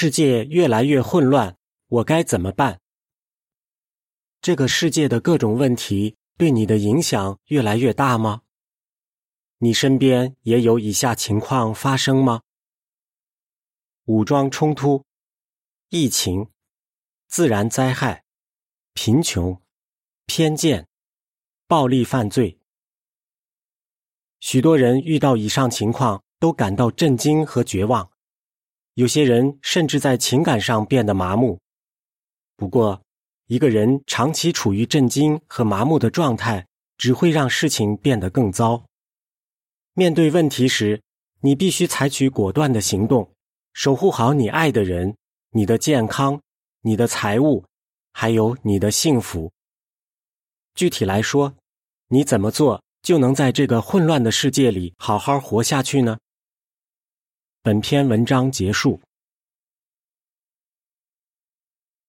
世界越来越混乱，我该怎么办？这个世界的各种问题对你的影响越来越大吗？你身边也有以下情况发生吗？武装冲突、疫情、自然灾害、贫穷、偏见、暴力犯罪。许多人遇到以上情况都感到震惊和绝望，有些人甚至在情感上变得麻木。不过，一个人长期处于震惊和麻木的状态，只会让事情变得更糟。面对问题时，你必须采取果断的行动，守护好你爱的人、你的健康、你的财物，还有你的幸福。具体来说，你怎么做就能在这个混乱的世界里好好活下去呢？本篇文章结束。